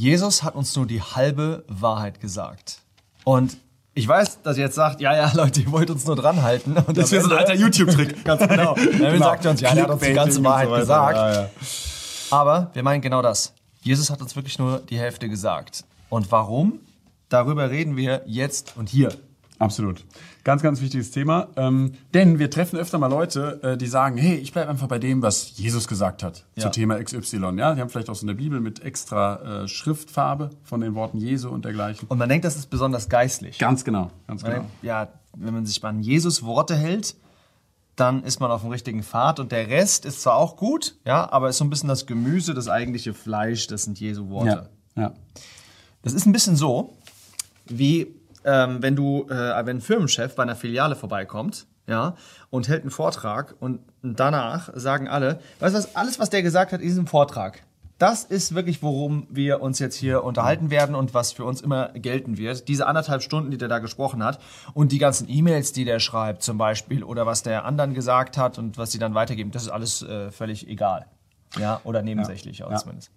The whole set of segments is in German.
Jesus hat uns nur die halbe Wahrheit gesagt. Und ich weiß, dass ihr jetzt sagt, ja, ja, Leute, ihr wollt uns nur dran halten. Und Das wäre so ein alter YouTube-Trick. Ganz genau. Dann Genau. sagt er uns, ja, er hat uns die ganze Wahrheit so gesagt. Ja, ja. Aber wir meinen genau das. Jesus hat uns wirklich nur die Hälfte gesagt. Und warum? Darüber reden wir jetzt und hier. Absolut. Ganz, ganz wichtiges Thema. Ähm, denn wir treffen öfter mal Leute, äh, die sagen, hey, ich bleibe einfach bei dem, was Jesus gesagt hat Ja. zu Thema XY. Ja, die haben vielleicht auch so eine Bibel mit extra äh, Schriftfarbe von den Worten Jesu und dergleichen. Und man denkt, das ist besonders geistlich. Ganz genau, ganz Man genau. denkt, ja, wenn man sich an Jesus Worte hält, dann ist man auf dem richtigen Pfad und der Rest ist zwar auch gut, ja, aber ist so ein bisschen das Gemüse, das eigentliche Fleisch, das sind Jesu Worte. Ja, ja. Das ist ein bisschen so, wie ähm, wenn du, äh, wenn ein Firmenchef bei einer Filiale vorbeikommt, ja, und hält einen Vortrag und danach sagen alle, weißt du was, alles, was der gesagt hat in diesem Vortrag, das ist wirklich, worum wir uns jetzt hier unterhalten werden und was für uns immer gelten wird. Diese anderthalb Stunden, die der da gesprochen hat und die ganzen E-Mails, die der schreibt zum Beispiel oder was der anderen gesagt hat und was sie dann weitergeben, das ist alles äh, völlig egal. Ja, oder nebensächlich auch Ja. zumindest.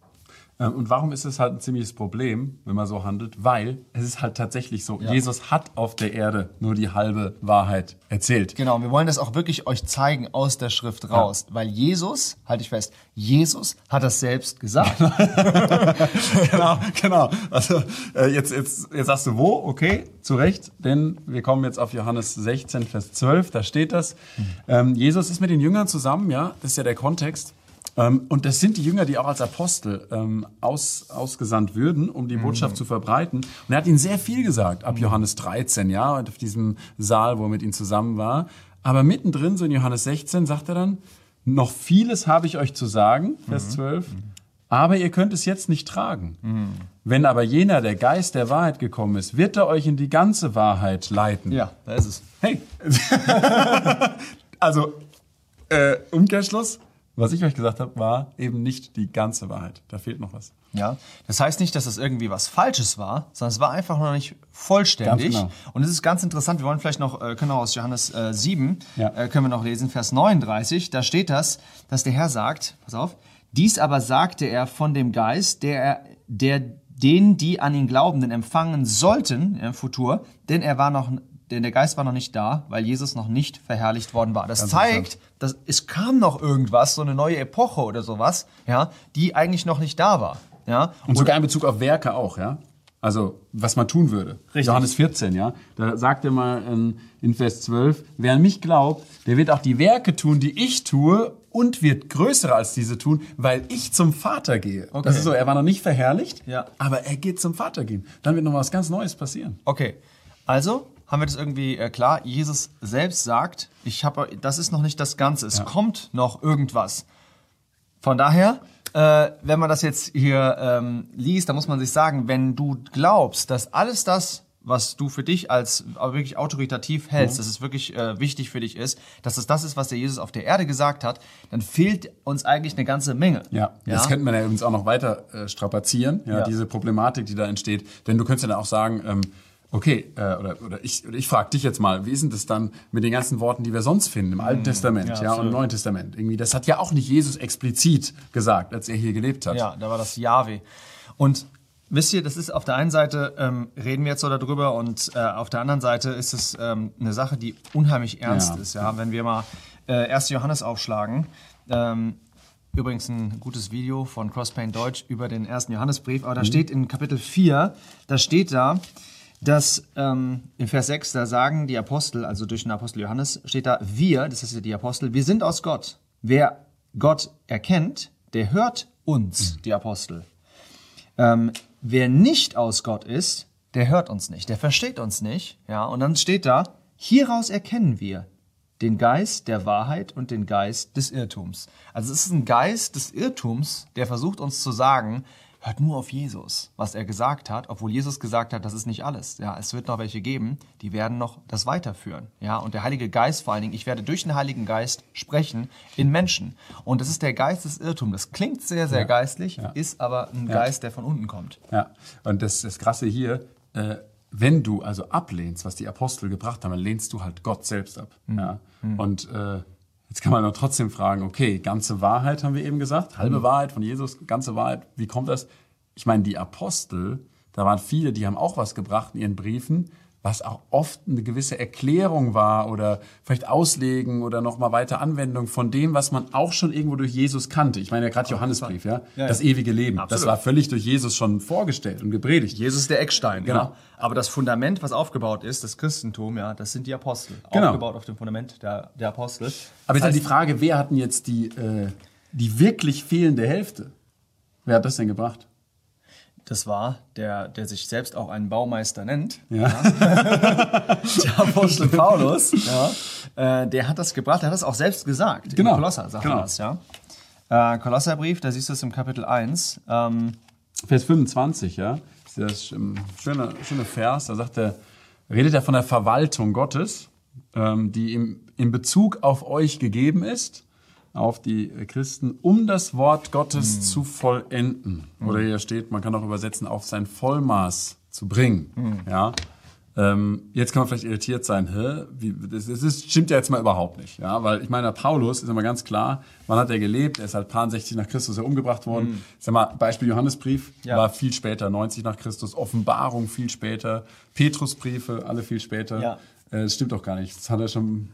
Ähm, Und warum ist es halt ein ziemliches Problem, wenn man so handelt? Weil es ist halt tatsächlich so, Jesus hat auf der Erde nur die halbe Wahrheit erzählt. Genau, wir wollen das auch wirklich euch zeigen aus der Schrift raus, weil Jesus, halte ich fest, Jesus hat das selbst gesagt. genau, genau. Also äh, jetzt, jetzt, jetzt sagst du wo, okay, zu Recht, denn wir kommen jetzt auf Johannes 16, Vers 12, da steht das. Ähm, Jesus ist mit den Jüngern zusammen, ja, das ist ja der Kontext. Ähm, und das sind die Jünger, die auch als Apostel ähm, aus, ausgesandt würden, um die Botschaft zu verbreiten. Und er hat ihnen sehr viel gesagt, ab Johannes 13, ja, und auf diesem Saal, wo er mit ihnen zusammen war. Aber mittendrin, so in Johannes 16, sagt er dann, noch vieles habe ich euch zu sagen, Vers 12. Aber ihr könnt es jetzt nicht tragen. Wenn aber jener, der Geist der Wahrheit gekommen ist, wird er euch in die ganze Wahrheit leiten. ja, da ist es. Hey. also, äh, Umkehrschluss, was ich euch gesagt habe, war eben nicht die ganze Wahrheit. Da fehlt noch was. Ja, das heißt nicht, dass es irgendwie was Falsches war, sondern es war einfach noch nicht vollständig. Genau. Und es ist ganz interessant. Wir wollen vielleicht noch, äh, können auch aus Johannes äh, 7, Ja. äh, können wir noch lesen, Vers 39. Da steht das, dass der Herr sagt, pass auf, dies aber sagte er von dem Geist, der, er- der den, die an ihn Glaubenden empfangen sollten im Futur, denn er war noch, denn der Geist war noch nicht da, weil Jesus noch nicht verherrlicht worden war. Das Ganz zeigt, dass es kam noch irgendwas, so eine neue Epoche oder sowas, ja, die eigentlich noch nicht da war. Ja, Und sogar in Bezug auf Werke auch, ja? Also, was man tun würde. Richtig. Johannes 14, ja? Da sagt er mal in, in Vers 12, wer an mich glaubt, der wird auch die Werke tun, die ich tue und wird größere als diese tun, weil ich zum Vater gehe. Okay. Das ist so, er war noch nicht verherrlicht, Ja. aber er geht zum Vater gehen. Dann wird noch was ganz Neues passieren. Okay, also haben wir das irgendwie äh, klar. Jesus selbst sagt, ich habe, das ist noch nicht das Ganze. Es kommt noch irgendwas. Von daher, äh, wenn man das jetzt hier ähm, liest, dann muss man sich sagen, wenn du glaubst, dass alles das, was du für dich als wirklich autoritativ hältst, dass es wirklich äh, wichtig für dich ist, dass es das ist, was der Jesus auf der Erde gesagt hat, dann fehlt uns eigentlich eine ganze Menge. Ja, das könnte man ja übrigens auch noch weiter äh, strapazieren, ja, Ja. diese Problematik, die da entsteht. Denn du könntest ja dann auch sagen, ähm, okay, äh, oder, oder ich, oder ich frage dich jetzt mal, wie ist denn das dann mit den ganzen Worten, die wir sonst finden im Alten Testament ja, ja, und im. Neuen Testament? Irgendwie, das hat ja auch nicht Jesus explizit gesagt, als er hier gelebt hat. Ja, da war das Jahwe. Und wisst ihr, das ist auf der einen Seite, ähm, reden wir jetzt so darüber und äh, auf der anderen Seite ist es ähm, eine Sache, die unheimlich ernst Ja. ist. Ja? Wenn wir mal äh, 1. Johannes aufschlagen, ähm, übrigens ein gutes Video von Crosspaint Deutsch über den 1. Johannesbrief, aber da steht in Kapitel 4, da steht da, dass ähm, in Vers 6, da sagen die Apostel, also durch den Apostel Johannes, steht da, wir, das ist ja die Apostel, wir sind aus Gott. Wer Gott erkennt, der hört uns, die Apostel. Ähm, wer nicht aus Gott ist, der hört uns nicht, der versteht uns nicht. Ja, und dann steht da, hieraus erkennen wir den Geist der Wahrheit und den Geist des Irrtums. Also es ist ein Geist des Irrtums, der versucht uns zu sagen, hört nur auf Jesus, was er gesagt hat, obwohl Jesus gesagt hat, das ist nicht alles. Ja, es wird noch welche geben, die werden noch das weiterführen. Ja, und der Heilige Geist vor allen Dingen, ich werde durch den Heiligen Geist sprechen in Menschen. Und das ist der Geist des Irrtums. Das klingt sehr, sehr geistlich, ist aber ein Geist, der von unten kommt. Ja, und das, das Krasse hier, äh, wenn du also ablehnst, was die Apostel gebracht haben, dann lehnst du halt Gott selbst ab. Ja. Und äh, jetzt kann man doch trotzdem fragen, okay, ganze Wahrheit haben wir eben gesagt, halbe Wahrheit von Jesus, ganze Wahrheit, wie kommt das? ich meine, die Apostel, da waren viele, die haben auch was gebracht in ihren Briefen, was auch oft eine gewisse Erklärung war oder vielleicht Auslegen oder nochmal weiter Anwendung von dem, was man auch schon irgendwo durch Jesus kannte. Ich meine ja gerade Johannesbrief, ja? Ja, das ewige Leben. Das Absolut. war völlig durch Jesus schon vorgestellt und gepredigt. Jesus ist der Eckstein, Genau. genau. Aber das Fundament, was aufgebaut ist, das Christentum, ja, das sind die Apostel. Genau. Aufgebaut auf dem Fundament der, der Apostel. Aber jetzt Das ist die Frage, wer hat denn jetzt die, äh, die wirklich fehlende Hälfte? Wer hat das denn gebracht? Das war der, der sich selbst auch einen Baumeister nennt, Ja. der Apostel Paulus. Ja, äh, der hat das gebracht, der hat das auch selbst gesagt. Genau. Kolosser sagt Genau. er das, ja. Äh, Kolosserbrief, da siehst du es im Kapitel 1. Ähm, Vers 25, ja. Das ist das ähm, schöne, schöne Vers. Da sagt er, redet er von der Verwaltung Gottes, ähm, die im, in Bezug auf euch gegeben ist, auf die Christen, um das Wort Gottes zu vollenden. Oder hier steht, man kann auch übersetzen, auf sein Vollmaß zu bringen. Ja. Ähm, jetzt kann man vielleicht irritiert sein, hä? Wie, das, das ist, stimmt ja jetzt mal überhaupt nicht, ja, weil ich meine, Paulus ist immer ganz klar, wann hat er gelebt? Er ist halt paar 60 nach Christus ja umgebracht worden. Ich sag mal, Beispiel Johannesbrief Ja. war viel später, 90 nach Christus, Offenbarung viel später, Petrusbriefe alle viel später. Ja. Äh, das stimmt doch gar nicht. Das hat er schon,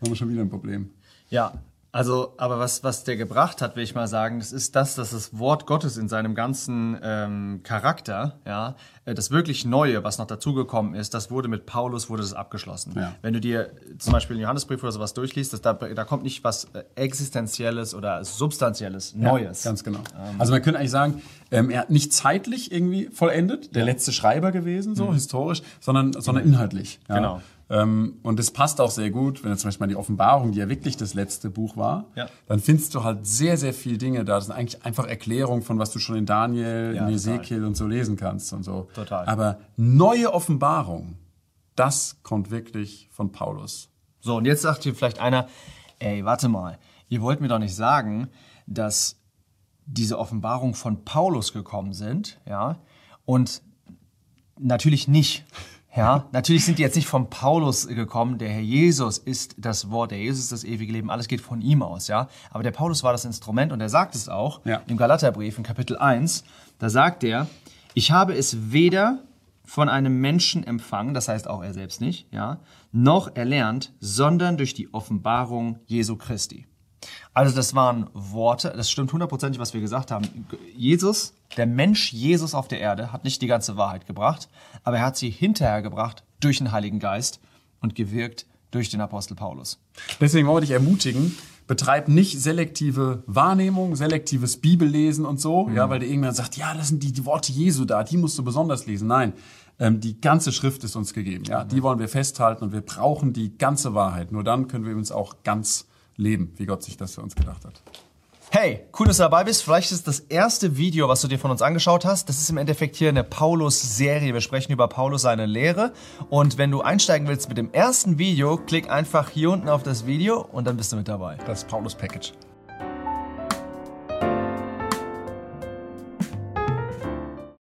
haben wir schon wieder ein Problem. Ja, also, aber was, was der gebracht hat, will ich mal sagen, das ist das, dass das Wort Gottes in seinem ganzen ähm, Charakter, ja, äh, das wirklich Neue, was noch dazugekommen ist, das wurde mit Paulus, wurde das abgeschlossen. Ja. Wenn du dir zum Beispiel den Johannesbrief oder sowas durchliest, das, da, da kommt nicht was äh, Existenzielles oder Substanzielles, Neues. Ja, ganz genau. also man könnte eigentlich sagen, ähm, er hat nicht zeitlich irgendwie vollendet, der letzte Schreiber gewesen, so historisch, sondern, sondern inhaltlich. Ja. Mhm. Genau. Ähm, und das passt auch sehr gut, wenn du zum Beispiel mal die Offenbarung, die ja wirklich das letzte Buch war, Ja. dann findest du halt sehr, sehr viele Dinge da. Das sind eigentlich einfach Erklärungen von, was du schon in Daniel, Ja, in. Ezekiel und so lesen kannst und so. Total. Aber neue Offenbarung, das kommt wirklich von Paulus. So, und jetzt sagt hier vielleicht einer, ey, warte mal, ihr wollt mir doch nicht sagen, dass diese Offenbarung von Paulus gekommen sind, ja, und natürlich nicht. Ja, natürlich sind die jetzt nicht von Paulus gekommen. Der Herr Jesus ist das Wort, der Jesus ist das ewige Leben. Alles geht von ihm aus, ja. Aber der Paulus war das Instrument und er sagt es auch Ja. im Galaterbrief in Kapitel 1. Da sagt er, ich habe es weder von einem Menschen empfangen, das heißt auch er selbst nicht, ja, noch erlernt, sondern durch die Offenbarung Jesu Christi. Also das waren Worte, das stimmt hundertprozentig, was wir gesagt haben. Jesus, der Mensch Jesus auf der Erde, hat nicht die ganze Wahrheit gebracht, aber er hat sie hinterher gebracht durch den Heiligen Geist und gewirkt durch den Apostel Paulus. Deswegen wollte ich ermutigen, betreib nicht selektive Wahrnehmung, selektives Bibellesen und so, ja, weil der irgendwann sagt, ja, das sind die, die Worte Jesu da, die musst du besonders lesen. Nein, ähm, die ganze Schrift ist uns gegeben, ja, die wollen wir festhalten und wir brauchen die ganze Wahrheit. Nur dann können wir uns auch ganz leben, wie Gott sich das für uns gedacht hat. Hey, cool, dass du dabei bist. Vielleicht ist das erste Video, was du dir von uns angeschaut hast. Das ist im Endeffekt hier eine Paulus-Serie. Wir sprechen über Paulus seine Lehre. Und wenn du einsteigen willst mit dem ersten Video, klick einfach hier unten auf das Video und dann bist du mit dabei. Das Paulus-Package.